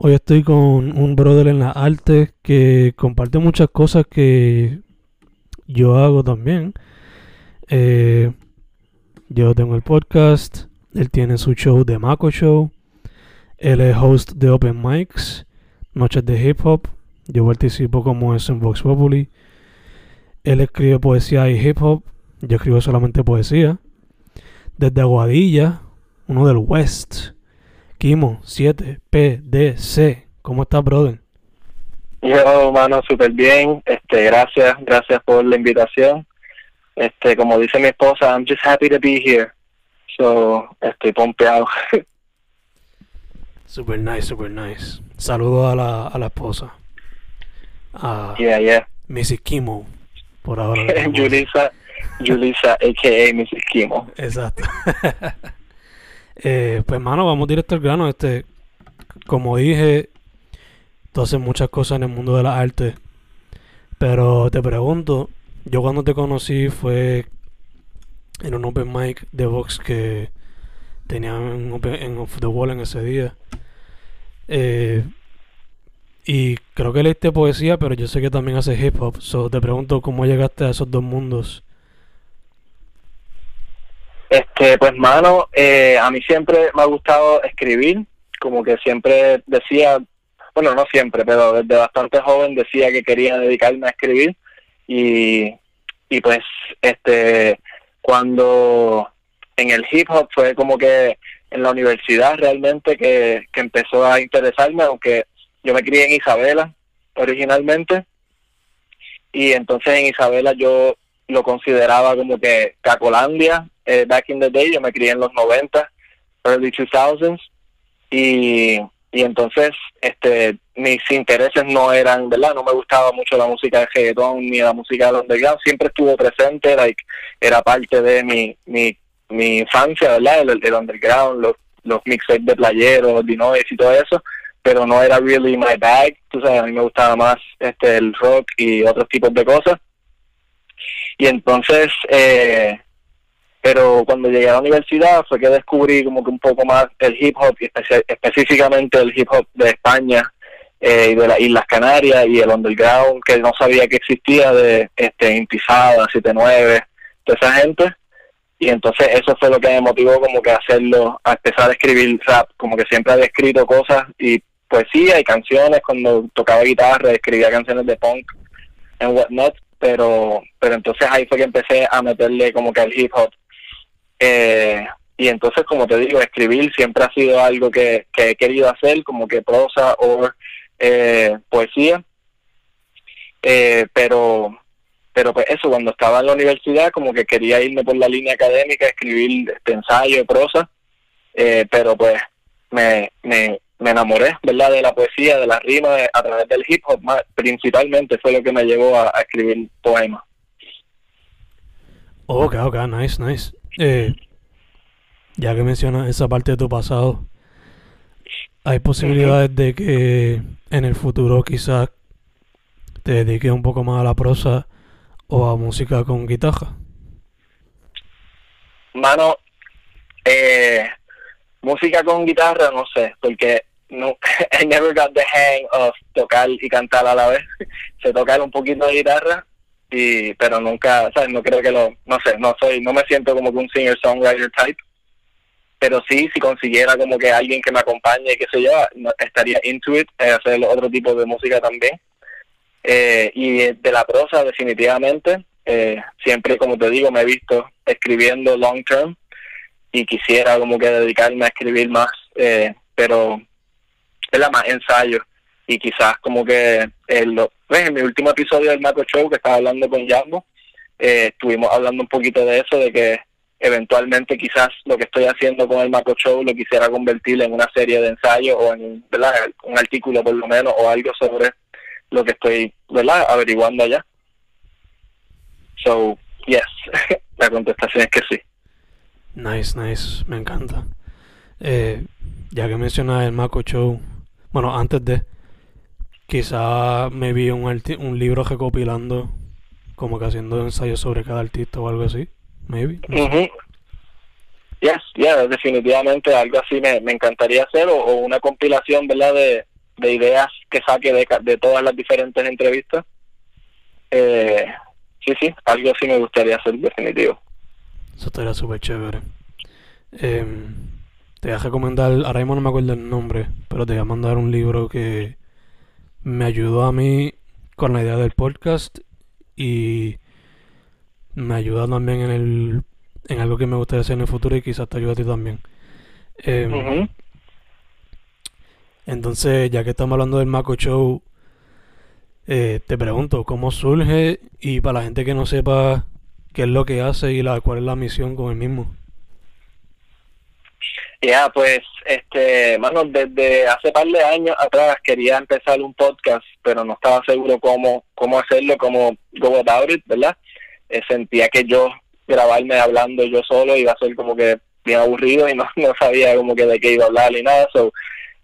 Hoy estoy con un brother en la arte que comparte muchas cosas que yo hago también. Eh, yo tengo el podcast, él tiene su show de Mako Show, él es host de Open Mics, Noches de Hip Hop, yo participo como es en Vox Populi. Él escribe poesía y hip hop, yo escribo solamente poesía. Desde Aguadilla, uno del West, Kimo 7PDC. ¿Cómo estás, brother? Yo, mano, súper bien. Este, gracias, gracias por la invitación. Este, como dice mi esposa, I'm just happy to be here. So, estoy pompeado. super nice, super nice. Saludos a la, a la esposa. A yeah, yeah. Mrs. Kimo, por ahora. Julissa, Julissa, a.k.a. Mrs. Kimo. Exacto. eh, pues, mano, vamos directo al grano. Este, como dije, tú haces muchas cosas en el mundo de la arte. Pero te pregunto, yo cuando te conocí fue en un open mic de Vox que tenía en, open, en Off the Wall en ese día. Eh, y creo que leíste poesía, pero yo sé que también haces hip hop. So te pregunto cómo llegaste a esos dos mundos. Este, pues mano, eh, a mí siempre me ha gustado escribir, como que siempre decía, bueno, no siempre, pero desde bastante joven decía que quería dedicarme a escribir. Y, y pues este cuando en el hip hop fue como que en la universidad realmente que, que empezó a interesarme, aunque yo me crié en Isabela originalmente. Y entonces en Isabela yo lo consideraba como que Cacolandia, eh, back in the day, yo me crié en los 90, early 2000s y, y entonces este mis intereses no eran, ¿verdad? No me gustaba mucho la música de reggaetón ni la música del underground, siempre estuvo presente, like, era parte de mi, mi, mi infancia, ¿verdad? El, underground, los, los mixtapes de playeros, Dinois y todo eso, pero no era really my bag, tú sabes, a mí me gustaba más este el rock y otros tipos de cosas. Y entonces, eh, pero cuando llegué a la universidad fue que descubrí como que un poco más el hip hop y específicamente el hip hop de España eh, y de las Islas Canarias y el underground que no sabía que existía de este Intifada, 79, toda esa gente. Y entonces eso fue lo que me motivó como que hacerlo, a empezar a escribir rap, como que siempre había escrito cosas y poesía y canciones cuando tocaba guitarra, escribía canciones de punk and whatnot, pero pero entonces ahí fue que empecé a meterle como que al hip hop. Eh, y entonces como te digo escribir siempre ha sido algo que, que he querido hacer como que prosa o eh, poesía. Eh, pero pero pues eso cuando estaba en la universidad como que quería irme por la línea académica escribir este ensayo prosa. Eh, pero pues me, me me enamoré, ¿verdad?, de la poesía, de la rima a través del hip hop, más, principalmente fue lo que me llevó a, a escribir poemas. Ok, ok, nice, nice. Eh, ya que mencionas esa parte de tu pasado, ¿hay posibilidades de que en el futuro quizás te dediques un poco más a la prosa o a música con guitarra? Mano, eh, música con guitarra, no sé, porque no, I never got the hang of tocar y cantar a la vez. sé tocar un poquito de guitarra, y pero nunca, ¿sabes? No creo que lo, no sé, no soy, no me siento como que un singer-songwriter type. Pero sí, si consiguiera como que alguien que me acompañe, que sé yo, estaría into it, eh, hacer otro tipo de música también. Eh, y de la prosa, definitivamente, eh, siempre, como te digo, me he visto escribiendo long term y quisiera como que dedicarme a escribir más, eh, pero la más ensayo y quizás como que en, lo, en mi último episodio del Marco Show que estaba hablando con Jambo, eh, estuvimos hablando un poquito de eso, de que eventualmente quizás lo que estoy haciendo con el Marco Show lo quisiera convertir en una serie de ensayos o en ¿verdad? un artículo por lo menos o algo sobre lo que estoy ¿verdad? averiguando allá. So, yes, la contestación es que sí. Nice, nice, me encanta. Eh, ya que mencionas el Mako Show, bueno, antes de, quizá me vi un, un libro recopilando, como que haciendo ensayos sobre cada artista o algo así, maybe. Yes, yeah, definitivamente algo así me, me encantaría hacer, o, una compilación, ¿verdad?, de, de ideas que saque de, de todas las diferentes entrevistas. Eh, sí, sí, algo así me gustaría hacer, definitivo. Eso estaría súper chévere. Eh, te voy a recomendar, ahora mismo no me acuerdo el nombre, pero te voy a mandar un libro que me ayudó a mí con la idea del podcast y me ayuda también en el en algo que me gustaría hacer en el futuro y quizás te ayude a ti también. Eh, entonces, ya que estamos hablando del Mako Show, eh, te pregunto, ¿cómo surge? Y para la gente que no sepa qué es lo que hace y la, cuál es la misión con el mismo. Ya, pues, este, mano, desde hace par de años atrás quería empezar un podcast, pero no estaba seguro cómo, cómo hacerlo, cómo go about ¿verdad? Eh, sentía que yo grabarme hablando yo solo iba a ser como que bien aburrido y no, no sabía como que de qué iba a hablar ni nada, so,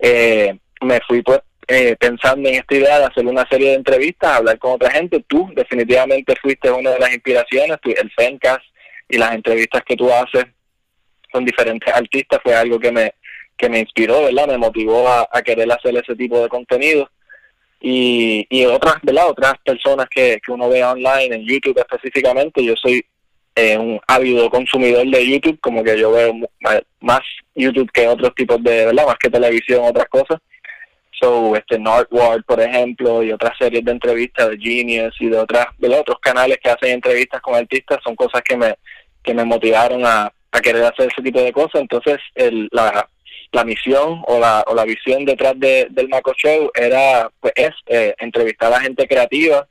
eh, me fui pues eh, pensando en esta idea de hacer una serie de entrevistas, hablar con otra gente. Tú definitivamente fuiste una de las inspiraciones, el Fencast y las entrevistas que tú haces con diferentes artistas fue algo que me que me inspiró, ¿verdad? Me motivó a, querer hacer ese tipo de contenido. Y, y otras, ¿verdad? Otras personas que, que uno ve online, en YouTube específicamente, yo soy eh, un ávido consumidor de YouTube, como que yo veo más YouTube que otros tipos de, ¿verdad? Más que televisión, otras cosas. So, este Nardward, por ejemplo, y otras series de entrevistas de Genius y de otras, de otros canales que hacen entrevistas con artistas son cosas que me, que me motivaron a, a querer hacer ese tipo de cosas. Entonces, el, la, la misión o la, o la visión detrás de, del Maco Show era, pues, es eh, entrevistar a gente creativa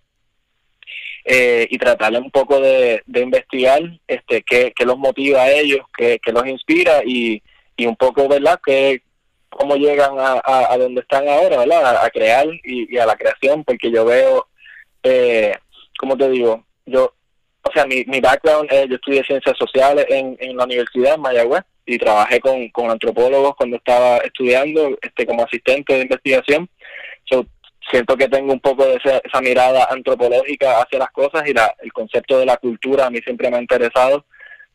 eh, y tratarle un poco de, de investigar este qué, qué, los motiva a ellos, qué, qué los inspira y, y un poco, ¿verdad?, que cómo llegan a, a, donde están ahora, ¿verdad?, a, crear y, a la creación, porque yo veo, eh, como te digo, yo, o sea, mi, mi background, es, yo estudié ciencias sociales en, en la Universidad de Mayagüez y trabajé con, con antropólogos cuando estaba estudiando este como asistente de investigación. So, siento que tengo un poco de esa, mirada antropológica hacia las cosas y la, el concepto de la cultura a mí siempre me ha interesado.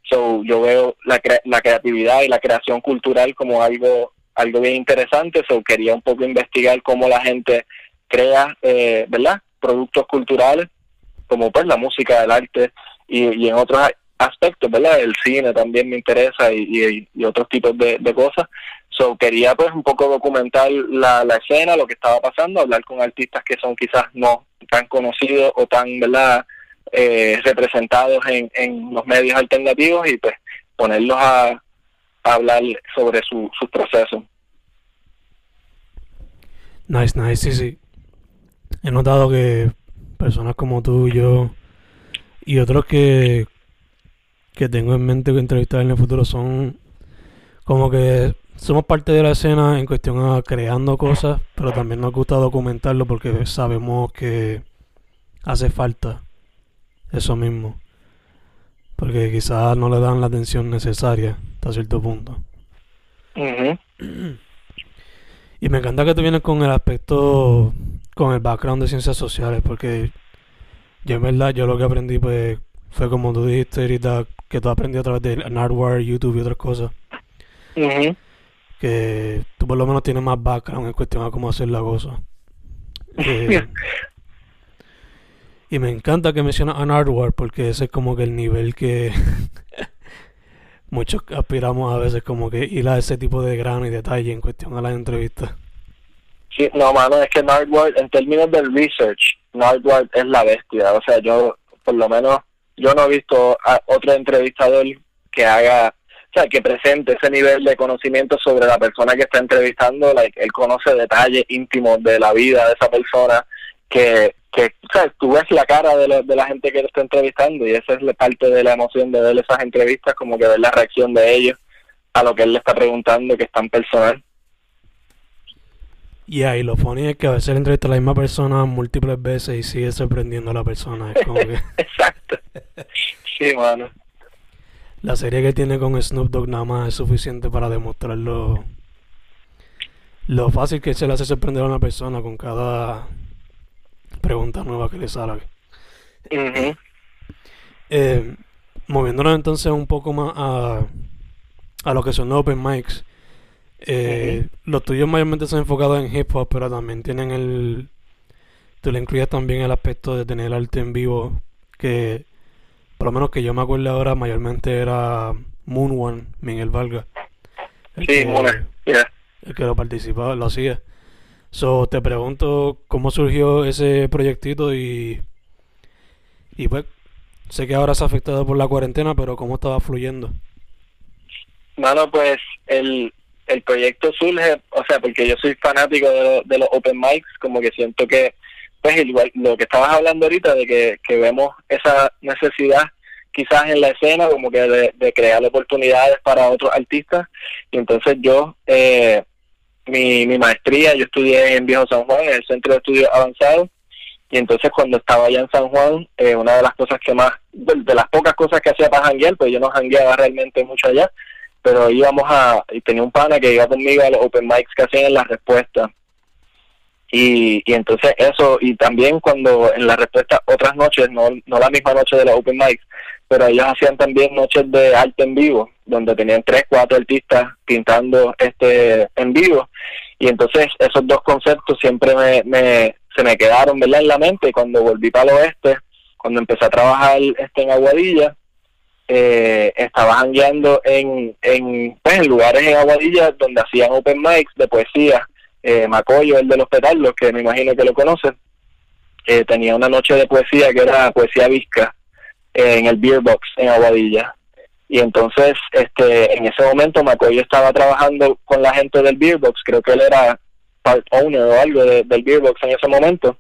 So, yo veo la, la creatividad y la creación cultural como algo algo bien interesante. So, quería un poco investigar cómo la gente crea, eh, ¿verdad? Productos culturales, como pues la música, el arte y, y en otros aspectos, ¿verdad? El cine también me interesa y, y, otros tipos de, de cosas. So, quería pues un poco documentar la, la escena, lo que estaba pasando, hablar con artistas que son quizás no tan conocidos o tan, ¿verdad? Eh, representados en, en los medios alternativos y pues ponerlos a, hablar sobre su, su proceso. Nice, nice, sí, sí. He notado que personas como tú y yo y otros que, que tengo en mente que entrevistar en el futuro son como que somos parte de la escena en cuestión a creando cosas, pero también nos gusta documentarlo porque sabemos que hace falta eso mismo. Porque quizás no le dan la atención necesaria hasta cierto punto. Y me encanta que tú vienes con el aspecto, con el background de ciencias sociales, porque yo en verdad, yo lo que aprendí pues fue como tú dijiste ahorita, que tú aprendí a través de Nardware, YouTube y otras cosas. Que tú por lo menos tienes más background en cuestión de cómo hacer la cosa. Eh, y me encanta que mencionas a Nardware porque ese es como que el nivel que muchos aspiramos a veces como que ir a ese tipo de grano y detalle en cuestión a las entrevistas. Sí, no, mano, es que Nardware, en términos del research, Nardware es la bestia. O sea, yo, por lo menos, yo no he visto a otro entrevistador que haga, o sea, que presente ese nivel de conocimiento sobre la persona que está entrevistando. Él conoce detalles íntimos de la vida de esa persona que que ¿sabes? tú ves la cara de, de la gente que te está entrevistando y esa es parte de la emoción de ver esas entrevistas, como que ver la reacción de ellos a lo que él le está preguntando, que es tan personal. Y ahí lo funny es que a veces entrevista a la misma persona múltiples veces y sigue sorprendiendo a la persona. Es como que... Exacto. Sí, mano. La serie que tiene con Snoop Dogg nada más es suficiente para demostrar lo, lo fácil que se le hace sorprender a una persona con cada pregunta nueva que le sale. eh, moviéndonos entonces un poco más a, a lo que son los open mics. Eh, Los tuyos mayormente son enfocados en hip hop, pero también tienen el. Tú le incluyes también el aspecto de tener arte en vivo, que por lo menos que yo me acuerdo ahora, mayormente era Moon One, Miguel Valga. sí, que, El que lo participaba, lo hacía. So, te pregunto cómo surgió ese proyectito y, y pues sé que ahora se ha afectado por la cuarentena, pero cómo estaba fluyendo. Mano, pues el, el proyecto surge, o sea, porque yo soy fanático de, de, los open mics, como que siento que, pues igual lo que estabas hablando ahorita, de que, que vemos esa necesidad quizás en la escena, como que de, de crear oportunidades para otros artistas, y entonces yo eh, mi, mi maestría, yo estudié en Viejo San Juan, en el Centro de Estudios Avanzados, y entonces cuando estaba allá en San Juan, eh, una de las cosas que más, de, las pocas cosas que hacía para janguear, pues yo no jangueaba realmente mucho allá, pero íbamos a, y tenía un pana que iba conmigo a los open mics que hacían en la respuesta. Y, y entonces eso, y también cuando en la respuesta otras noches, no, no la misma noche de los open mics, pero ellos hacían también noches de arte en vivo, donde tenían tres, cuatro artistas pintando este en vivo. Y entonces esos dos conceptos siempre me, me, se me quedaron ¿verdad? en la mente. Cuando volví para el oeste, cuando empecé a trabajar este en Aguadilla, eh, estaba en, en, pues, en lugares en Aguadilla donde hacían open mics de poesía. Eh, Macoyo, el de los petardos, que me imagino que lo conocen, eh, tenía una noche de poesía que era poesía visca en el Beer Box en Aguadilla. Y entonces, este, en ese momento, McCoy estaba trabajando con la gente del Beer Box, creo que él era part owner o algo del Beer Box en ese momento.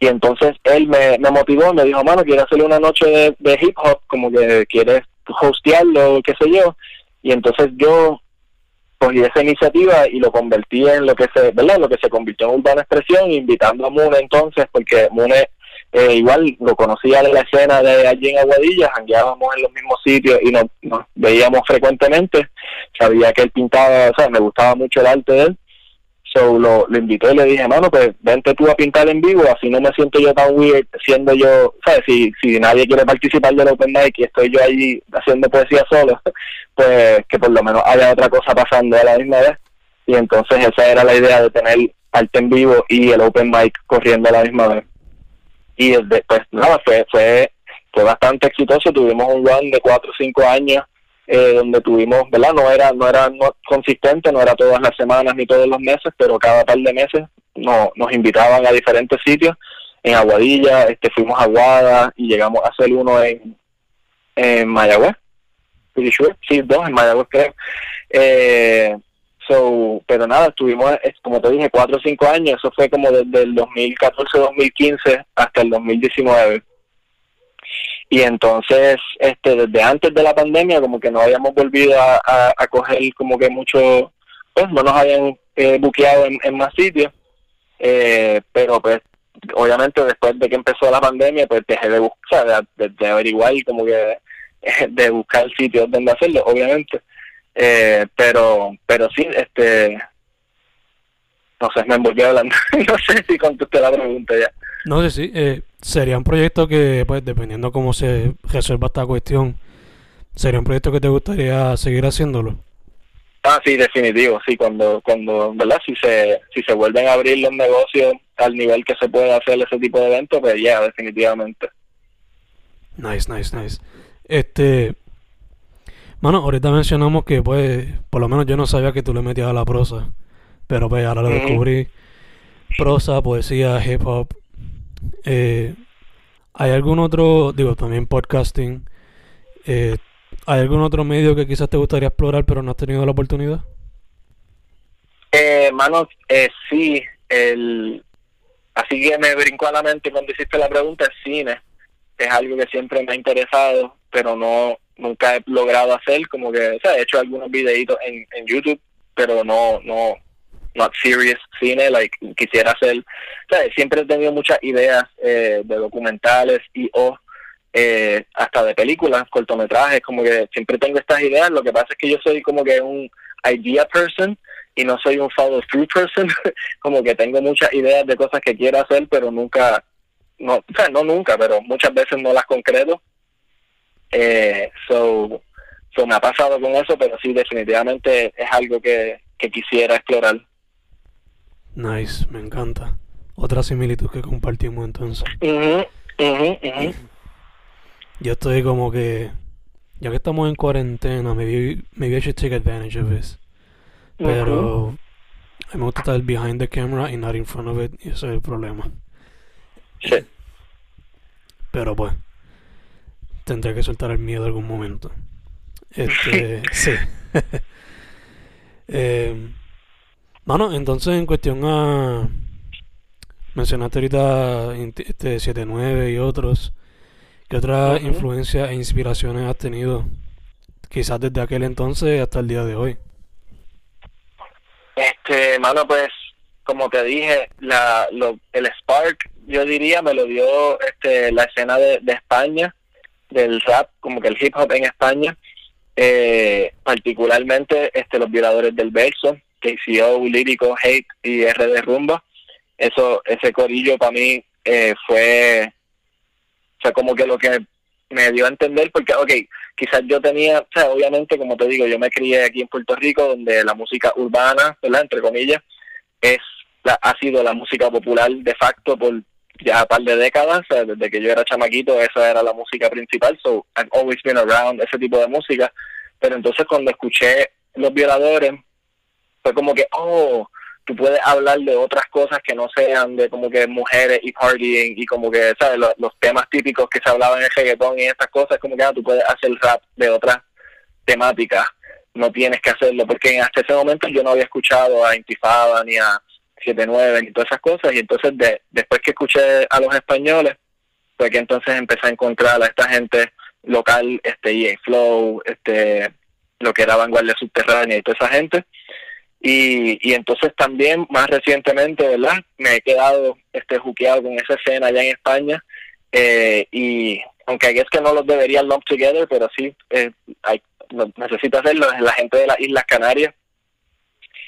Y entonces él me, motivó, me dijo, mano, quiero hacerle una noche de, hip hop, como que quieres hostearlo, qué sé yo. Y entonces yo cogí esa iniciativa y lo convertí en lo que se, ¿verdad? Lo que se convirtió en Urbana Expresión, invitando a Mune entonces, porque Mune eh, igual lo conocía de la escena de allí en Aguadilla, jangueábamos en los mismos sitios y nos, veíamos frecuentemente. Sabía que él pintaba, o sea, me gustaba mucho el arte de él. So lo, lo invité y le dije, mano, pues vente tú a pintar en vivo, así no me siento yo tan weird siendo yo, ¿sabes? Si, si nadie quiere participar del Open Mic y estoy yo ahí haciendo poesía solo, pues que por lo menos haya otra cosa pasando a la misma vez. Y entonces esa era la idea de tener arte en vivo y el Open Mic corriendo a la misma vez y después nada fue fue fue bastante exitoso tuvimos un run de cuatro o cinco años eh, donde tuvimos verdad no era no era no, consistente no era todas las semanas ni todos los meses pero cada par de meses no, nos invitaban a diferentes sitios. En Aguadilla este fuimos a Aguada y llegamos a hacer uno en en Mayagüez. Sí dos en Mayagüez creo. Eh, So, pero nada, estuvimos, como te dije, cuatro o cinco años, eso fue como desde el 2014-2015 hasta el 2019. Y entonces, este, desde antes de la pandemia, como que no habíamos volvido a, a, coger como que mucho, pues no nos habían eh, buqueado en, más sitios, eh, pero pues obviamente después de que empezó la pandemia, pues dejé de buscar, de, de averiguar como que de buscar sitios donde hacerlo, obviamente. Eh, pero, pero sí, este, no sé, me envolví hablando. no sé si contesté la pregunta ya. No sé, sí. Eh, sería un proyecto que, pues, dependiendo cómo se resuelva esta cuestión, sería un proyecto que te gustaría seguir haciéndolo. Ah, sí, definitivo, sí, cuando, cuando, ¿verdad? Si se, si se vuelven a abrir los negocios al nivel que se puede hacer ese tipo de eventos, pues ya, definitivamente. Nice, nice, nice. Este, mano, ahorita mencionamos que, pues, por lo menos yo no sabía que tú le metías a la prosa, pero pues ahora lo descubrí. Prosa, poesía, hip hop. Eh, ¿Hay algún otro, digo, también podcasting? Eh, ¿Hay algún otro medio que quizás te gustaría explorar pero no has tenido la oportunidad? Eh, mano, eh, sí, el, así que me brincó a la mente cuando hiciste la pregunta, el cine. Es algo que siempre me ha interesado, pero no nunca he logrado hacer, como que, o sea, he hecho algunos videitos en, en YouTube, pero no, no, not serious cine, like quisiera hacer, sea, siempre he tenido muchas ideas eh, de documentales y o eh, hasta de películas, cortometrajes, como que siempre tengo estas ideas, lo que pasa es que yo soy como que un idea person y no soy un follow through person, como que tengo muchas ideas de cosas que quiero hacer, pero nunca, no, o sea, no nunca, pero muchas veces no las concreto. Eh, so, so me ha pasado con eso, pero sí, definitivamente es algo que, que quisiera explorar. Nice, me encanta. Otra similitud que compartimos entonces. mhm mhm Yo estoy como que, ya que estamos en cuarentena, maybe, maybe I should take advantage of this. Pero a mí me gusta estar behind the camera y not in front of it, y ese es el problema. Sí. Pero pues, tendré que soltar el miedo algún momento. Este, sí. eh, bueno, entonces en cuestión a... Mencionaste ahorita este 79 y otros. ¿Qué otras influencias e inspiraciones has tenido? Quizás desde aquel entonces hasta el día de hoy. Este, mano, pues, como te dije, la, lo, el spark, yo diría, me lo dio este, la escena de, de España, del rap, como que el hip hop en España, eh, particularmente este, los violadores del verso, KCO, Lírico, Hate y R de Rumba. Eso, ese corillo para mí eh, fue, fue como que lo que me dio a entender, porque, ok, quizás yo tenía, o sea, obviamente, como te digo, yo me crié aquí en Puerto Rico, donde la música urbana, ¿verdad? Entre comillas, es la, ha sido la música popular de facto por ya un par de décadas, o sea, desde que yo era chamaquito, esa era la música principal, so I've always been around ese tipo de música, pero entonces cuando escuché Los Violadores, fue como que, oh, tú puedes hablar de otras cosas que no sean de como que mujeres y partying y como que, ¿sabes? Los, temas típicos que se hablaban en el reggaetón y estas cosas, como que ah, tú puedes hacer rap de otras temáticas, no tienes que hacerlo, porque hasta ese momento yo no había escuchado a Intifada ni a 79 ni todas esas cosas, y entonces de, después que escuché a los españoles, fue que entonces empecé a encontrar a esta gente local, este EA Flow, este lo que era Vanguardia Subterránea y toda esa gente, y, y entonces también más recientemente, ¿verdad? Me he quedado este juqueado con esa escena allá en España eh, y aunque es que no los debería lump together, pero sí eh, hay, necesito hacerlo, la gente de las Islas Canarias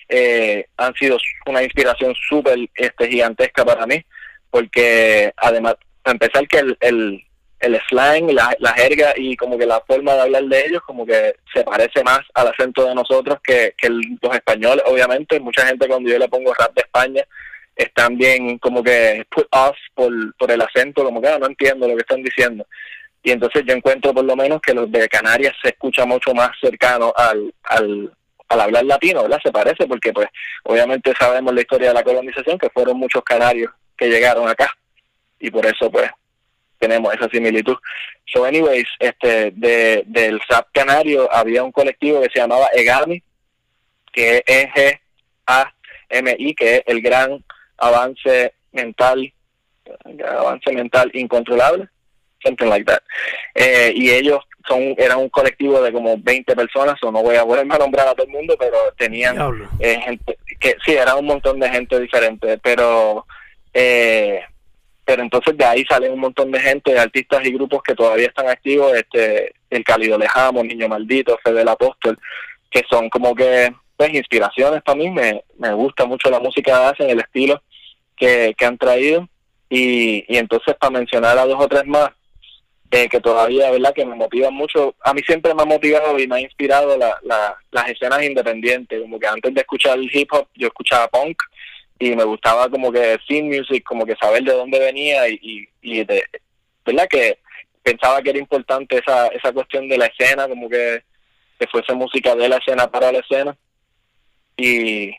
eh, han sido una inspiración súper este, gigantesca para mí, porque además, para empezar que el, el, el slang, la, la jerga y como que la forma de hablar de ellos como que se parece más al acento de nosotros que, que el- los españoles, obviamente. Mucha gente cuando yo le pongo rap de España están bien como que put off por, por el acento, como que "Ah, no entiendo lo que están diciendo. Y entonces yo encuentro por lo menos que los de Canarias se escucha mucho más cercano al, al, al hablar latino, ¿verdad? Se parece porque pues obviamente sabemos la historia de la colonización, que fueron muchos canarios que llegaron acá y por eso pues tenemos esa similitud. So anyways, este de del SAP canario había un colectivo que se llamaba EGAMI, que es E-G-A-M-I, que es el gran avance mental, avance mental incontrolable, something like that. Eh, y ellos son eran un colectivo de como 20 personas, o no voy a ponerme a nombrar a todo el mundo, pero tenían eh, gente que sí era un montón de gente diferente pero eh, pero entonces de ahí salen un montón de gente artistas y grupos que todavía están activos este el cálido lejamo niño maldito Fede el apóstol que son como que pues inspiraciones para mí. Me, me gusta mucho la música que hacen, el estilo que, que han traído. Y, y entonces para mencionar a dos o tres más eh, que todavía, ¿verdad? Que me motivan mucho. A mí siempre me ha motivado y me ha inspirado la, la, las escenas independientes. Como que antes de escuchar el hip hop, yo escuchaba punk y me gustaba como que scene music, como que saber de dónde venía y, de, ¿verdad? Que pensaba que era importante esa, esa cuestión de la escena, como que, que fuese música de la escena para la escena. Y,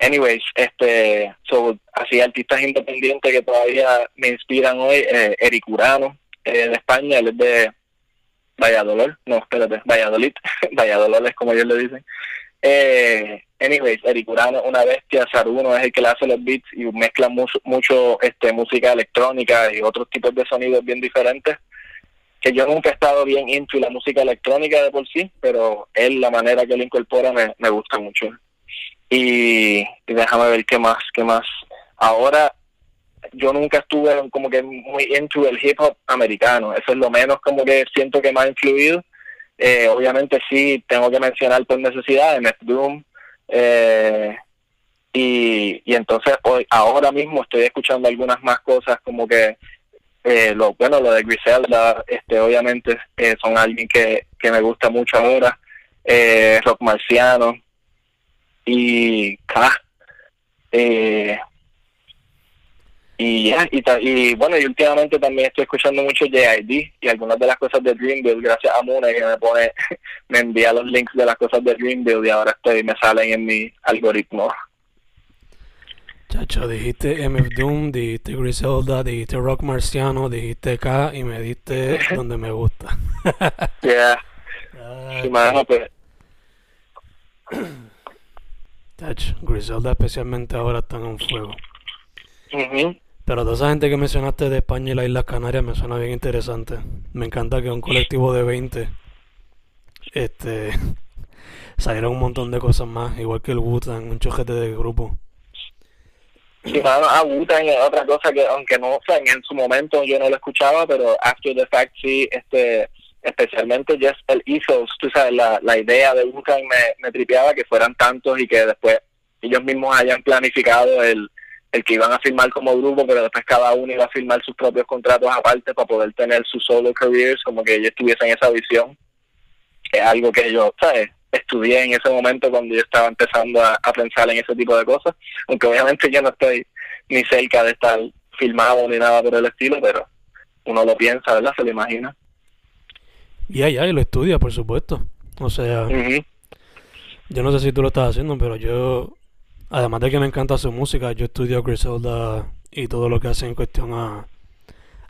anyways, este, so, así artistas independientes que todavía me inspiran hoy, eh, Eric Urano, eh, de España, él es de Valladolid, no, espérate, Valladolid, Valladolid es como ellos le dicen. Eh, anyways, Eric Urano, una bestia, Saruno es el que le hace los beats y mezcla mucho, mucho este, música electrónica y otros tipos de sonidos bien diferentes que yo nunca he estado bien into la música electrónica de por sí, pero él, la manera que lo incorpora me, me gusta mucho. Y, déjame ver qué más, qué más. Ahora, yo nunca estuve como que muy into el hip hop americano, eso es lo menos como que siento que me ha influido. Eh, obviamente sí, tengo que mencionar por necesidad MF Doom, y, y entonces hoy ahora mismo estoy escuchando algunas más cosas como que eh, lo bueno lo de Griselda este obviamente eh, son alguien que, que me gusta mucho ahora eh, rock marciano y eh, y ya y, y, bueno y últimamente también estoy escuchando mucho JID y algunas de las cosas de Dreamville gracias a Mune que me pone me envía los links de las cosas de Dreamville y ahora estoy me salen en mi algoritmo Chacho, dijiste MF Doom, dijiste Griselda, dijiste Rock Marciano, dijiste K y me diste donde me gusta. yeah. sí, mano, pues. Chacho, Griselda especialmente ahora están en fuego. Pero toda esa gente que mencionaste de España y las Islas Canarias me suena bien interesante. Me encanta que un colectivo de 20 este salieron un montón de cosas más, igual que el Wu-Tang, un chojete de grupo. Sí, mano, a Wu-Tang es otra cosa que, aunque no, o sea, en su momento yo no lo escuchaba, pero after the fact sí, este, especialmente just el ethos, tú sabes, la, la idea de Wu-Tang me, me tripeaba que fueran tantos y que después ellos mismos hayan planificado el, el que iban a firmar como grupo, pero después cada uno iba a firmar sus propios contratos aparte para poder tener sus solo careers, como que ellos tuviesen esa visión, que es algo que yo, ¿sabes? estudié en ese momento cuando yo estaba empezando a, pensar en ese tipo de cosas, aunque obviamente yo no estoy ni cerca de estar filmado ni nada por el estilo, pero uno lo piensa, ¿verdad? Se lo imagina. Y ahí, y lo estudia, por supuesto. O sea, yo no sé si tú lo estás haciendo, pero yo, además de que me encanta su música, yo estudio Griselda y todo lo que hacen en cuestión a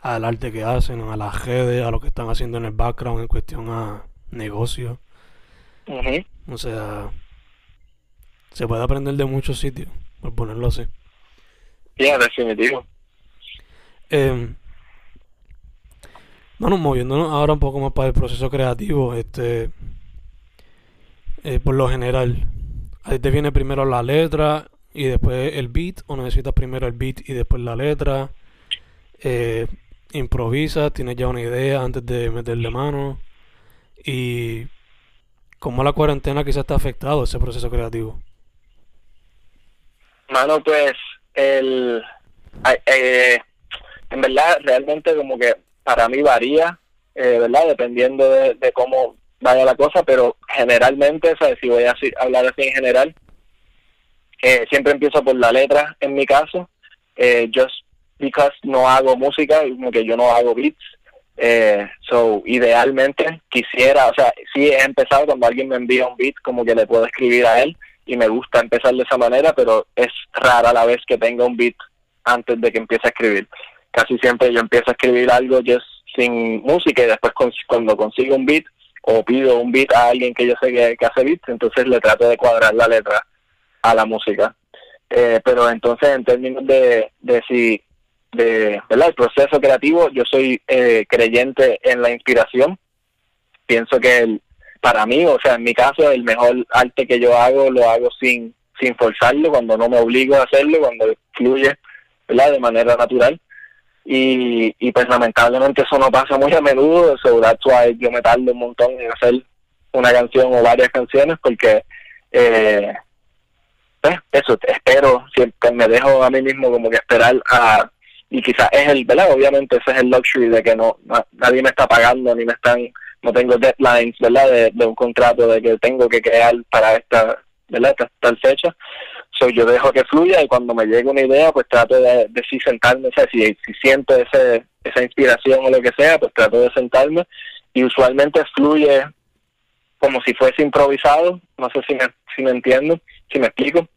al arte que hacen, a las redes, a lo que están haciendo en el background en cuestión a negocios. O sea, se puede aprender de muchos sitios, por ponerlo así. Ya, definitivo. Eh, bueno, moviéndonos ahora un poco más para el proceso creativo, este, eh, por lo general, ahí te viene primero la letra y después el beat, o necesitas primero el beat y después la letra. Eh, improvisa, tienes ya una idea antes de meterle mano y ¿Cómo la cuarentena quizás está afectado ese proceso creativo? Mano, pues, el, eh, en verdad, realmente como que para mí varía, eh, ¿verdad? Dependiendo de, cómo vaya la cosa, pero generalmente, ¿sabes? Si voy a hablar así en general, eh, siempre empiezo por la letra, en mi caso, eh, just because no hago música, como que yo no hago beats, eh, so, idealmente quisiera, o sea, sí he empezado cuando alguien me envía un beat, como que le puedo escribir a él y me gusta empezar de esa manera, pero es rara la vez que tenga un beat antes de que empiece a escribir. Casi siempre yo empiezo a escribir algo just sin música y después cuando consigo un beat o pido un beat a alguien que yo sé que, hace beats, entonces le trato de cuadrar la letra a la música. Eh, pero entonces en términos de, de si de, ¿verdad? El proceso creativo, yo soy eh, creyente en la inspiración. Pienso que el, para mí, o sea, en mi caso, el mejor arte que yo hago lo hago sin sin forzarlo, cuando no me obligo a hacerlo, cuando fluye, ¿verdad? De manera natural. Y, y pues lamentablemente eso no pasa muy a menudo, so that's why yo me tardo un montón en hacer una canción o varias canciones, porque Eh, pues, eso, espero, siempre me dejo a mí mismo como que esperar a, y quizás es el, ¿verdad? Obviamente ese es el luxury de que no, nadie me está pagando, ni me están, no tengo deadlines, ¿verdad? De, un contrato de que tengo que crear para esta, ¿verdad? Tal fecha. So, yo dejo que fluya y cuando me llegue una idea, pues trato de, de sí sentarme, o sea, si, si siento ese, esa inspiración o lo que sea, pues trato de sentarme y usualmente fluye como si fuese improvisado, no sé si me, si me entiendo, si me explico,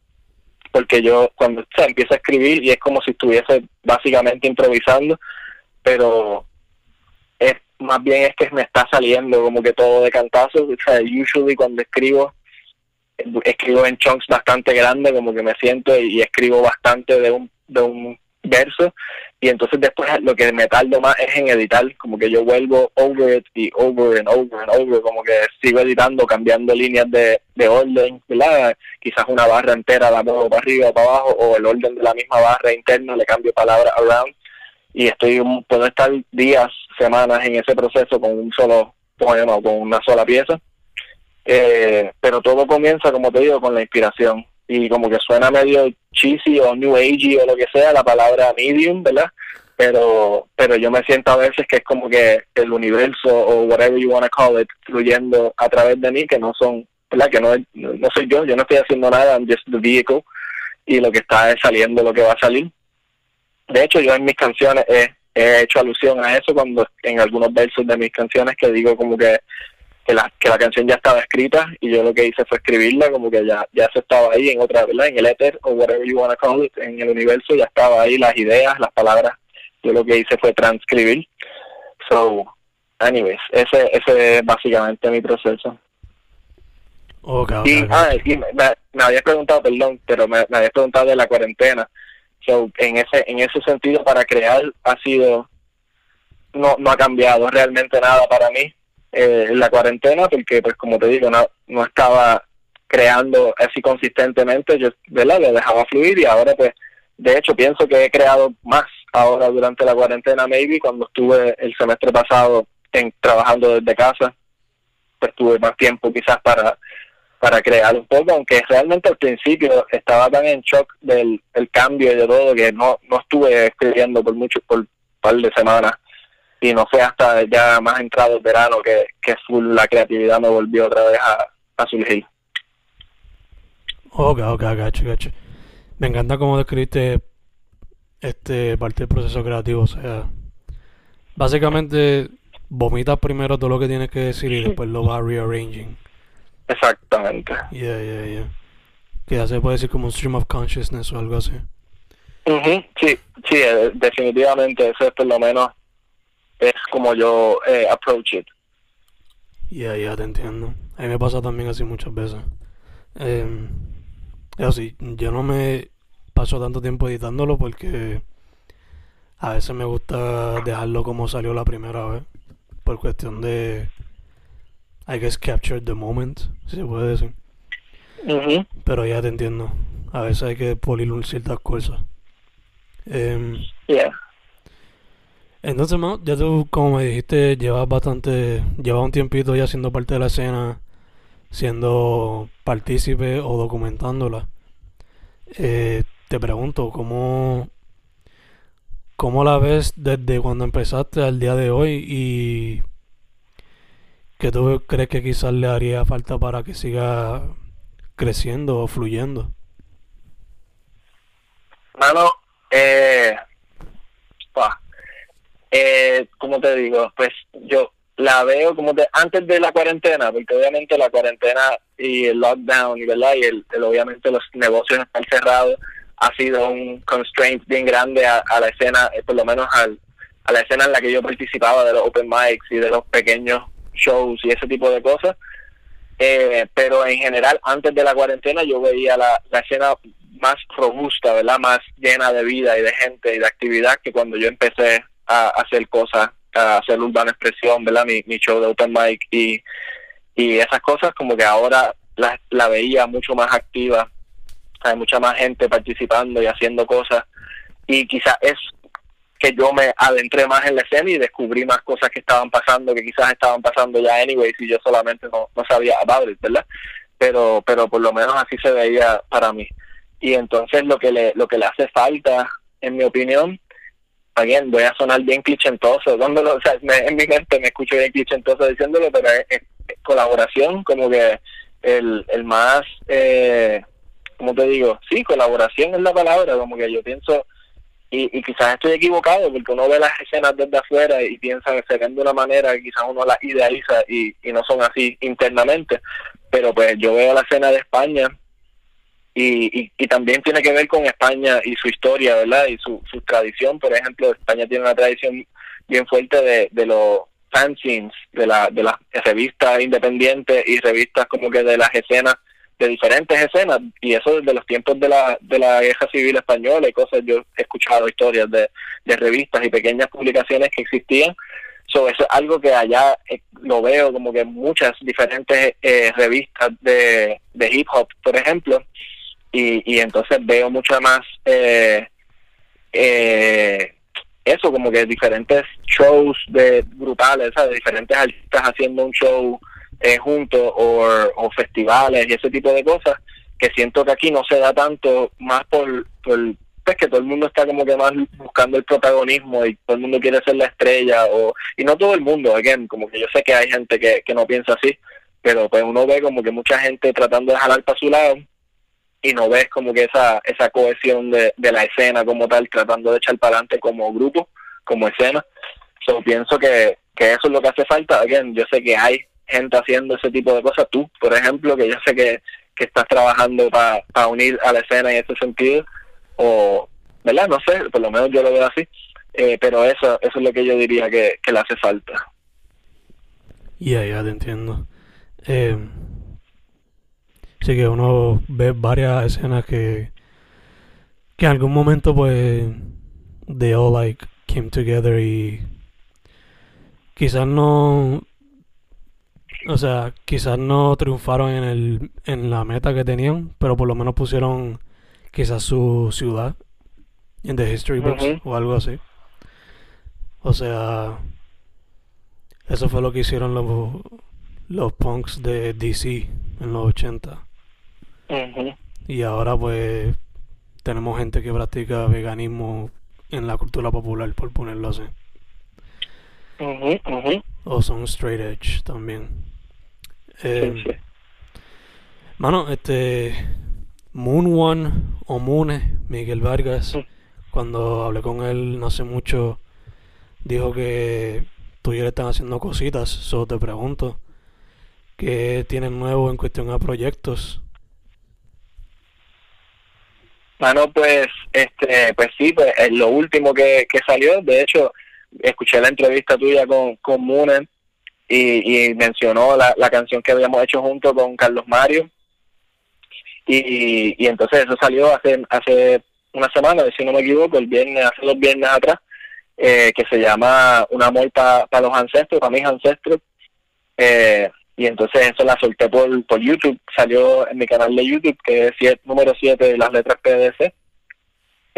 porque yo cuando empiezo a escribir y es como si estuviese básicamente improvisando, pero es más bien es que me está saliendo como que todo de cantazo, o sea, usually cuando escribo escribo en chunks bastante grandes, como que me siento y, escribo bastante de un, de un verso. Y entonces después lo que me tardo más es en editar, como que yo vuelvo over it y over and over and over, como que sigo editando, cambiando líneas de, de orden, ¿verdad? Quizás una barra entera la muevo para arriba o para abajo o el orden de la misma barra interna le cambio palabra around. Y estoy, puedo estar días, semanas en ese proceso con un solo poema o con una sola pieza eh, pero todo comienza, como te digo, con la inspiración. Y como que suena medio cheesy o new agey o lo que sea, la palabra medium, ¿verdad? Pero, pero yo me siento a veces que es como que el universo o whatever you want to call it fluyendo a través de mí, que no son, ¿verdad? Que no, no soy yo, yo no estoy haciendo nada, I'm just the vehicle y lo que está es saliendo lo que va a salir. De hecho, yo en mis canciones he, he hecho alusión a eso cuando en algunos versos de mis canciones que digo como que que la, que la canción ya estaba escrita y yo lo que hice fue escribirla, como que ya, ya se estaba ahí en otra, ¿verdad? En el éter o whatever you want to call it, en el universo ya estaba ahí las ideas, las palabras. Yo lo que hice fue transcribir. So, anyways, ese, ese es básicamente mi proceso. y, ah, me, habías preguntado, perdón, pero me, me habías preguntado de la cuarentena. So, en ese, en ese sentido, para crear ha sido, no, no ha cambiado realmente nada para mí eh, la cuarentena porque pues como te digo no, no estaba creando así consistentemente yo ¿verdad? le dejaba fluir y ahora pues de hecho pienso que he creado más ahora durante la cuarentena maybe cuando estuve el semestre pasado en trabajando desde casa pues tuve más tiempo quizás para para crear un poco aunque realmente al principio estaba tan en shock del el cambio y de todo que no no estuve escribiendo por mucho por un par de semanas y no fue hasta ya más entrado el verano que, que la creatividad me volvió otra vez a, a surgir. Ok, ok, gacho, gacho. Me encanta cómo describiste este parte del proceso creativo, o sea, básicamente vomitas primero todo lo que tienes que decir y después lo vas rearranging. Exactamente. Yeah, yeah, yeah. Que ya se puede decir como un stream of consciousness o algo así. Sí, sí, eh, definitivamente eso es por lo menos es como yo eh, approach it. Ya, ya te entiendo. A mí me pasa también así muchas veces. Eh, es así, yo no me paso tanto tiempo editándolo porque a veces me gusta dejarlo como salió la primera vez. Por cuestión de. I guess capture the moment, si se puede decir. Pero ya te entiendo. A veces hay que pulir ciertas cosas. Eh, yeah. Entonces, ya tú, como me dijiste, llevas bastante, llevas un tiempito ya siendo parte de la escena, siendo partícipe o documentándola. Eh, te pregunto, ¿cómo, ¿cómo la ves desde cuando empezaste al día de hoy y qué tú crees que quizás le haría falta para que siga creciendo o fluyendo? Mano, eh, eh, como te digo, pues yo la veo como de antes de la cuarentena, porque obviamente la cuarentena y el lockdown, ¿verdad? Y el, obviamente los negocios están cerrados, ha sido un constraint bien grande a, la escena, eh, por lo menos al, a la escena en la que yo participaba de los open mics y de los pequeños shows y ese tipo de cosas. Eh, pero en general, antes de la cuarentena, yo veía la, la escena más robusta, ¿verdad? Más llena de vida y de gente y de actividad que cuando yo empecé a, hacer cosas, a hacer urbana expresión, ¿verdad? Mi, show de open mic y, y esas cosas como que ahora la, la veía mucho más activa, hay mucha más gente participando y haciendo cosas y quizás es que yo me adentré más en la escena y descubrí más cosas que estaban pasando, que quizás estaban pasando ya anyway, si yo solamente no, no sabía about it, ¿verdad? pero pero por lo menos así se veía para mí. Y entonces lo que le lo que le hace falta, en mi opinión, again, voy a sonar bien clichentoso, dándolo, o sea, en mi mente me escucho bien clichentoso diciéndolo, pero es, colaboración, como que el, el más, eh, ¿cómo te digo? Sí, colaboración es la palabra, como que yo pienso, y, y quizás estoy equivocado, porque uno ve las escenas desde afuera y piensa que se ven de una manera, quizás uno las idealiza y, y no son así internamente, pero pues yo veo la escena de España y, y, también tiene que ver con España y su historia, ¿verdad? Y su, su tradición, por ejemplo, España tiene una tradición bien fuerte de, de los fanzines, de, la, de las revistas independientes y revistas como que de las escenas, de diferentes escenas, y eso desde los tiempos de la, de la guerra civil española y cosas, yo he escuchado historias de, revistas y pequeñas publicaciones que existían, So, eso es algo que allá eh, lo veo como que muchas diferentes eh, revistas de hip hop, por ejemplo, y, y entonces veo mucho más eh, eh, eso, como que diferentes shows de brutales, de diferentes artistas haciendo un show eh, juntos o, festivales y ese tipo de cosas, que siento que aquí no se da tanto más por, por pues que todo el mundo está como que más buscando el protagonismo y todo el mundo quiere ser la estrella o y no todo el mundo, again, como que yo sé que hay gente que, que no piensa así, pero pues uno ve como que mucha gente tratando de jalar para su lado y no ves como que esa esa cohesión de, de la escena como tal, tratando de echar para adelante como grupo, como escena. So, pienso que, que eso es lo que hace falta. Again, yo sé que hay gente haciendo ese tipo de cosas. Tú, por ejemplo, que yo sé que, que estás trabajando para unir a la escena en ese sentido. O, ¿verdad? No sé, por lo menos yo lo veo así. Eh, pero eso, eso es lo que yo diría que, que le hace falta. Ya, ya te entiendo. Eh, Así que uno ve varias escenas que, que en algún momento pues they all like came together y quizás no o sea, quizás no triunfaron en el en la meta que tenían, pero por lo menos pusieron quizás su ciudad en the history books o algo así. O sea, eso fue lo que hicieron los los punks de DC en los 80. Y ahora pues tenemos gente que practica veganismo en la cultura popular, por ponerlo así. O son straight edge también. Eh, Mano, este Moon One o Moone, Miguel Vargas, cuando hablé con él no hace mucho, dijo que tú y él están haciendo cositas. Solo te pregunto, ¿qué tienen nuevo en cuestión a proyectos? Mano, pues, este, pues sí, pues es lo último que, que salió. De hecho, escuché la entrevista tuya con, con Moonen y, mencionó la, la canción que habíamos hecho junto con Carlos Mario. Y, y entonces eso salió hace hace una semana, si no me equivoco, el viernes, hace dos viernes atrás, eh, que se llama Un amor para los ancestros, para mis ancestros. Eh, y entonces eso la solté por, por YouTube, salió en mi canal de YouTube, que es número 7 de las letras PDC.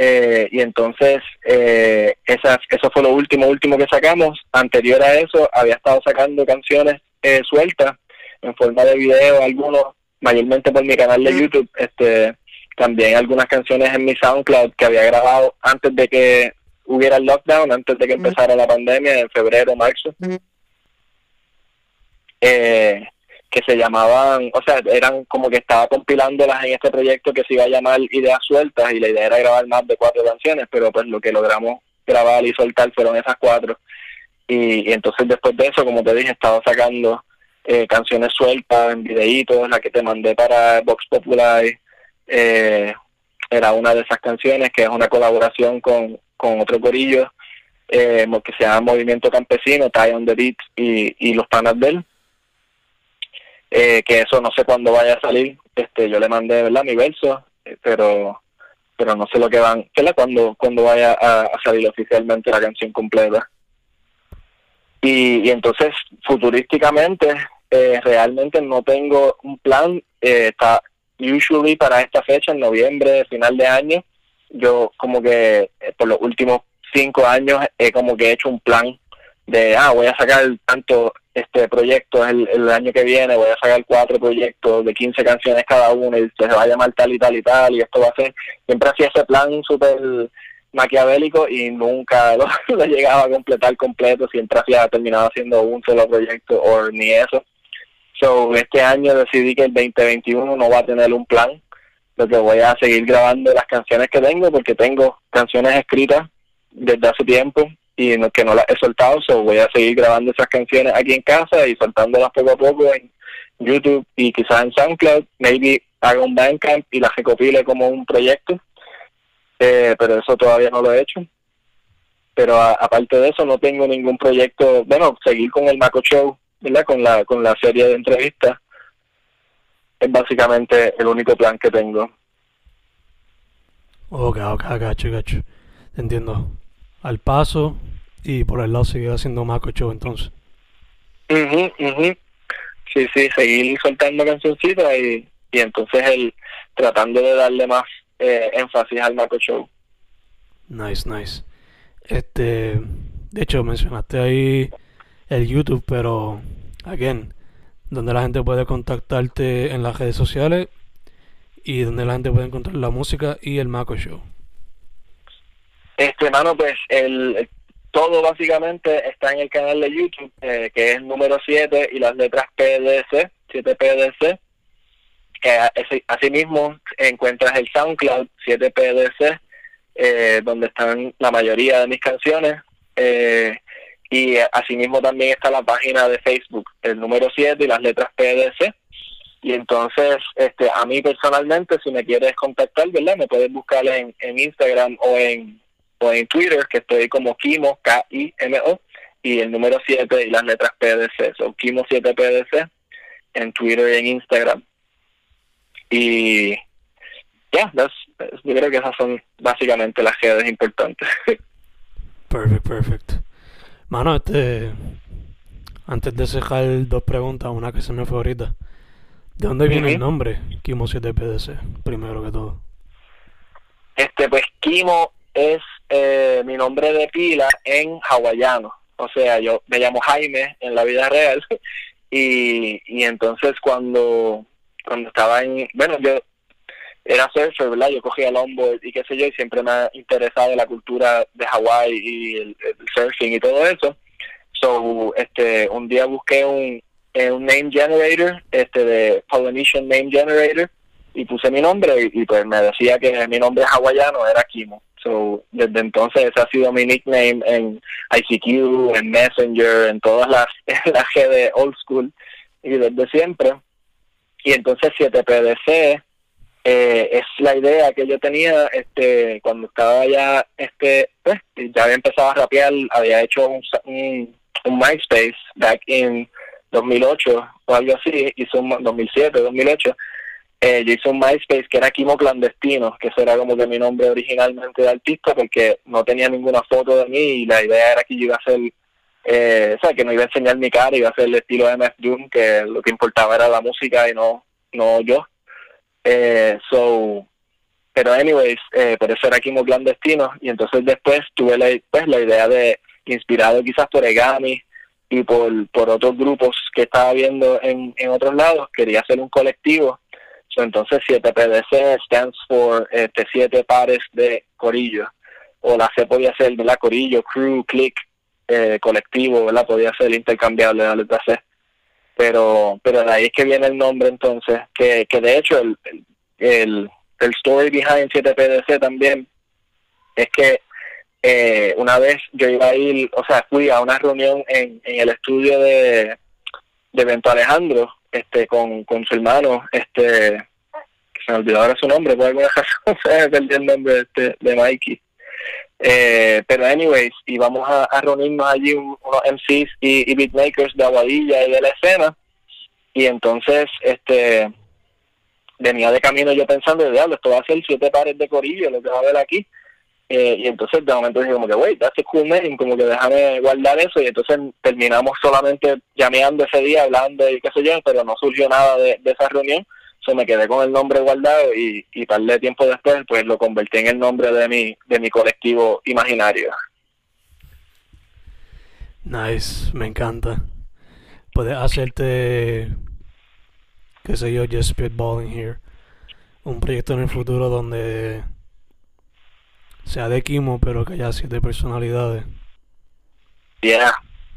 Eh, y entonces eh, esas, eso fue lo último, último que sacamos. Anterior a eso había estado sacando canciones eh, sueltas en forma de video, algunos, mayormente por mi canal de YouTube, este también algunas canciones en mi SoundCloud que había grabado antes de que hubiera el lockdown, antes de que empezara la pandemia, en febrero, marzo eh, que se llamaban, o sea, eran como que estaba compilándolas en este proyecto que se iba a llamar Ideas Sueltas y la idea era grabar más de cuatro canciones, pero pues lo que logramos grabar y soltar fueron esas cuatro. Y, entonces después de eso, como te dije, estaba sacando eh, canciones sueltas en videitos, la que te mandé para Vox Popular, eh, era una de esas canciones que es una colaboración con, con otro corillo eh, que se llama Movimiento Campesino, Tie on the Beat y, y los panas de él eh, que eso no sé cuándo vaya a salir. Este, yo le mandé, ¿verdad? Mi verso, eh, pero pero no sé lo que van, ¿verdad? Cuando cuando vaya a, salir oficialmente la canción completa. Y, y entonces, futurísticamente, eh, realmente no tengo un plan. Eh, está usually para esta fecha, en noviembre, final de año, yo como que por los últimos cinco años he como que hecho un plan de, ah, voy a sacar tanto este proyectos el, el año que viene, voy a sacar cuatro proyectos de 15 canciones cada uno y se va a llamar tal y tal y tal y esto va a ser, siempre hacía ese plan súper maquiavélico y nunca lo, lo, llegaba a completar completo, siempre hacía, terminaba haciendo un solo proyecto o ni eso. So, este año decidí que el 2021 no va a tener un plan, lo que voy a seguir grabando las canciones que tengo porque tengo canciones escritas desde hace tiempo y no, que no las he soltado, so voy a seguir grabando esas canciones aquí en casa y soltándolas poco a poco en YouTube y quizás en SoundCloud, maybe haga un Bandcamp y las recopile como un proyecto, eh, pero eso todavía no lo he hecho. Pero aparte de eso no tengo ningún proyecto, bueno, seguir con el Maco Show, ¿verdad? Con la, con la serie de entrevistas, es básicamente el único plan que tengo. Ok, ok, gacho, gacho. Entiendo. Al paso y por el lado seguir haciendo Maco Show entonces. mhm mhm Sí, sí, seguir soltando cancioncitas y, y entonces el tratando de darle más eh, énfasis al Maco Show. Nice, nice. Este, de hecho mencionaste ahí el YouTube, pero again, donde la gente puede contactarte en las redes sociales y donde la gente puede encontrar la música y el Maco Show. Este, hermano, pues el, todo básicamente está en el canal de YouTube, eh, que es el número 7 y las letras PDC, 7PDC. Eh, asimismo, encuentras el SoundCloud 7PDC, eh, donde están la mayoría de mis canciones. Eh, y asimismo también está la página de Facebook, el número 7 y las letras PDC. Y entonces, este, a mí personalmente, si me quieres contactar, ¿verdad? Me puedes buscar en, en Instagram o en o en Twitter, que estoy como Kimo, K-I-M-O, y el número 7 y las letras PDC, son Kimo 7 PDC, en Twitter y en Instagram. Y ya, yeah, yo creo que esas son básicamente las redes importantes. perfect, perfect. Mano, este, antes de cerrar dos preguntas, una que se me fue ahorita. ¿De dónde viene uh -huh. el nombre Kimo 7 PDC? Primero que todo. Este, pues Kimo es eh, mi nombre de pila en hawaiano. O sea, yo me llamo Jaime en la vida real. y, y entonces cuando, cuando estaba en, bueno, yo era surfer. Yo cogía longboard y qué sé yo, y siempre me ha interesado la cultura de Hawái y el, el, surfing y todo eso. So, este, un día busqué un, un name generator, este, de Polynesian Name Generator, y puse mi nombre y, y pues me decía que mi nombre hawaiano era Kimo. So, desde entonces ese ha sido mi nickname en ICQ, en Messenger, en todas las, G de old school y desde siempre. Y entonces 7PDC eh, es la idea que yo tenía este cuando estaba ya este pues, ya había empezado a rapear, había hecho un, un, un MySpace back in 2008 o algo así, hizo un 2007, 2008 eh, yo hice un MySpace que era Kimo Clandestino, que eso era como que mi nombre originalmente de artista, porque no tenía ninguna foto de mí y la idea era que yo iba a hacer, eh, o sea, que no iba a enseñar mi cara, iba a hacer el estilo de MF Doom, que lo que importaba era la música y no, no yo. Eh, so, pero anyways, eh, por eso era Kimo Clandestino, y entonces después tuve la, pues, la idea de, inspirado quizás por Egami y por, por otros grupos que estaba viendo en, en otros lados, quería hacer un colectivo entonces 7PDC stands for este, siete pares de corillo. O la C podía ser, ¿verdad? Corillo, crew, click, eh, colectivo, ¿verdad? Podía ser intercambiable la letra C. Pero, pero de ahí es que viene el nombre entonces, que, que de hecho el, el, el story behind 7PDC también es que eh, una vez yo iba a ir, o sea, fui a una reunión en, en el estudio de, de Bento Alejandro, este con, con su hermano, este que se me olvidó ahora su nombre, por alguna razón se perdió el nombre este, de Mikey. Eh, pero anyways, íbamos a, a reunirnos allí unos MCs y, y beatmakers de Aguadilla y de la escena, y entonces este venía de camino yo pensando, diablo, esto va a ser siete pares de corillo, lo que va a haber aquí. Eh, y entonces de momento dije como que, wait, that's a cool name, como que déjame guardar eso y entonces terminamos solamente llameando ese día, hablando y qué sé yo, pero no surgió nada de, esa reunión, so me quedé con el nombre guardado y, y par de tiempo después pues lo convertí en el nombre de mi, de mi colectivo imaginario. Nice, me encanta. puedes hacerte, qué sé yo, just spitballing here, un proyecto en el futuro donde sea de Kimo, pero que haya siete personalidades. Yeah,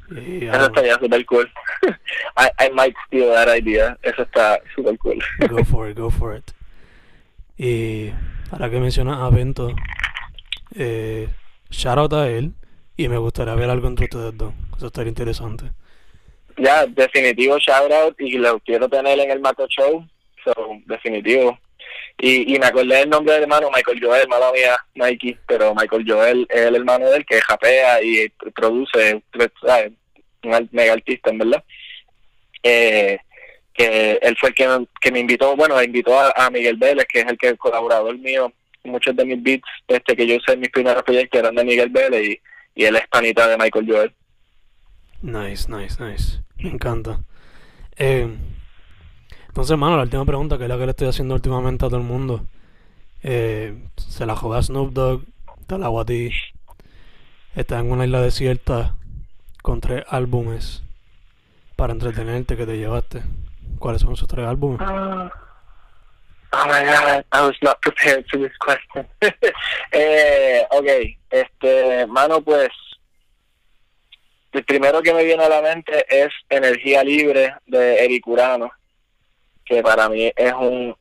Y eso estaría super cool. I, I might steal that idea. Eso está super cool. Go for it, go for it. Y ahora que mencionas a Bento, eh, shout out a él y me gustaría ver algo entre ustedes dos. Eso estaría interesante. ya, definitivo shout out y lo quiero tener en el Maco Show. So, definitivo. Y, y me acordé del nombre del hermano, Michael Joel, mala mía, Nike, pero Michael Joel es el hermano de él que japea y produce, ¿sabes? un mega artista, en verdad. Eh, que él fue el que, que me invitó, bueno, invitó a, a Miguel Vélez, que es el que es colaborador mío. Muchos de mis beats este que yo usé en mis primeros proyectos eran de Miguel Vélez y, y él es panita de Michael Joel. Nice, nice, nice. Me encanta. Eh, entonces, mano, la última pregunta, que es la que le estoy haciendo últimamente a todo el mundo. Eh, se la juega Snoop Dogg, te la hago a. Estás en una isla desierta con tres álbumes para entretenerte que te llevaste. ¿Cuáles son esos tres álbumes? Oh my god, I was not prepared for this question. eh, ok, este, mano, pues, el primero que me viene a la mente es Energía Libre de Eric Urano, que para mí es un,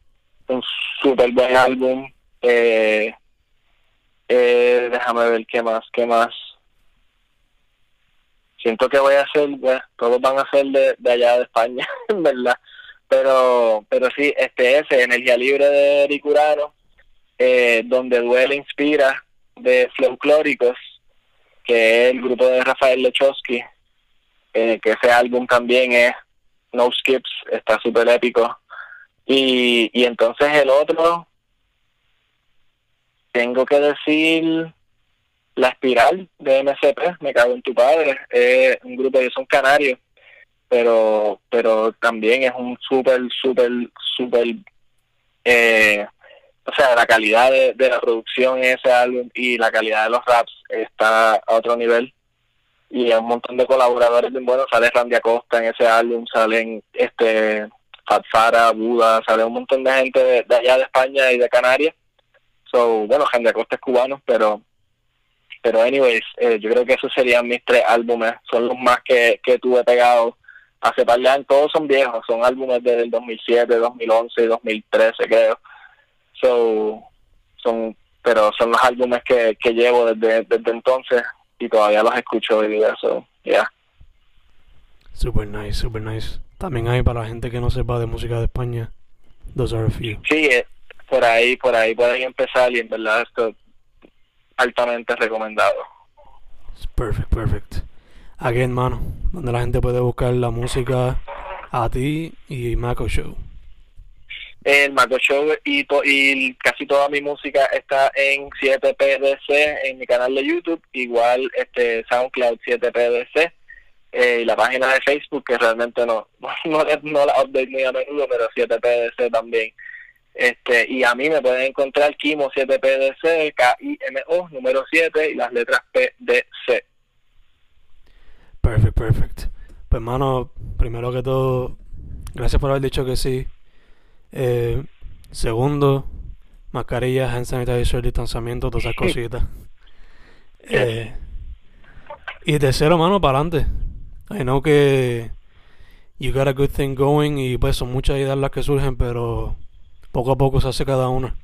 un súper buen álbum. Eh, eh, déjame ver qué más, qué más. Siento que voy a hacer, bueno, todos van a ser de, de allá de España, en verdad pero pero sí este es energía libre de Eric Urano eh, donde duele inspira de Folclóricos que es el grupo de Rafael Lechowski eh, que ese álbum también es no skips está súper épico y, y entonces el otro tengo que decir la espiral de MCP me cago en tu padre es un grupo de son canarios pero pero también es un súper, súper, súper, eh, o sea, la calidad de, de la producción en ese álbum y la calidad de los raps está a otro nivel. Y hay un montón de colaboradores bien buenos, sale Randy Acosta en ese álbum, salen este Fat Fara, Buda, sale un montón de gente de, de allá de España y de Canarias. So, bueno, Randy Acosta es cubano, pero pero anyways, eh, yo creo que esos serían mis tres álbumes, son los más que, que tuve pegados hace par de años, todos son viejos, son álbumes desde el 2007, 2011 y 2013 creo. So, son, pero son los álbumes que, que llevo desde, desde entonces y todavía los escucho hoy día, so, yeah. Super nice, super nice. También hay para la gente que no sepa de música de España. Those are a few. Sí, eh, por ahí, por ahí pueden empezar y en verdad esto altamente recomendado. Perfect, perfect. Again, mano, donde la gente puede buscar la música a ti y Mako Show. El Maco Show y, to- y casi toda mi música está en 7PDC en mi canal de YouTube, igual este SoundCloud 7PDC eh, y la página de Facebook que realmente no no, la- no la update muy a menudo, pero 7PDC también. Este y a mí me pueden encontrar Kimo 7PDC, K-I-M-O, número 7 y las letras PDC. Perfect, perfect. Pues, mano, primero que todo, gracias por haber dicho que sí. Eh, segundo, mascarillas, hand sanitizer, distanciamiento, todas esas cositas. Eh, y tercero, mano, para adelante. I know que you got a good thing going y pues son muchas ideas las que surgen, pero poco a poco se hace cada una.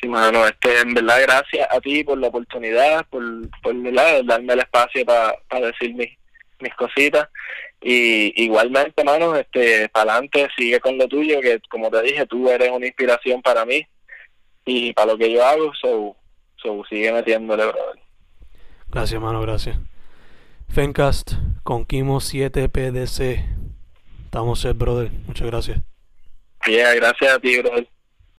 Sí, mano, este, en verdad, gracias a ti por la oportunidad, por, por ¿verdad? darme el espacio para decir mis, mis cositas. Y igualmente, mano, este, para adelante, sigue con lo tuyo, que como te dije, tú eres una inspiración para mí y para lo que yo hago, so, so sigue metiéndole, brother. Gracias, mano, gracias. Fencast con Kimo 7PDC. Estamos set, brother. Muchas gracias. Yeah, gracias a ti, brother.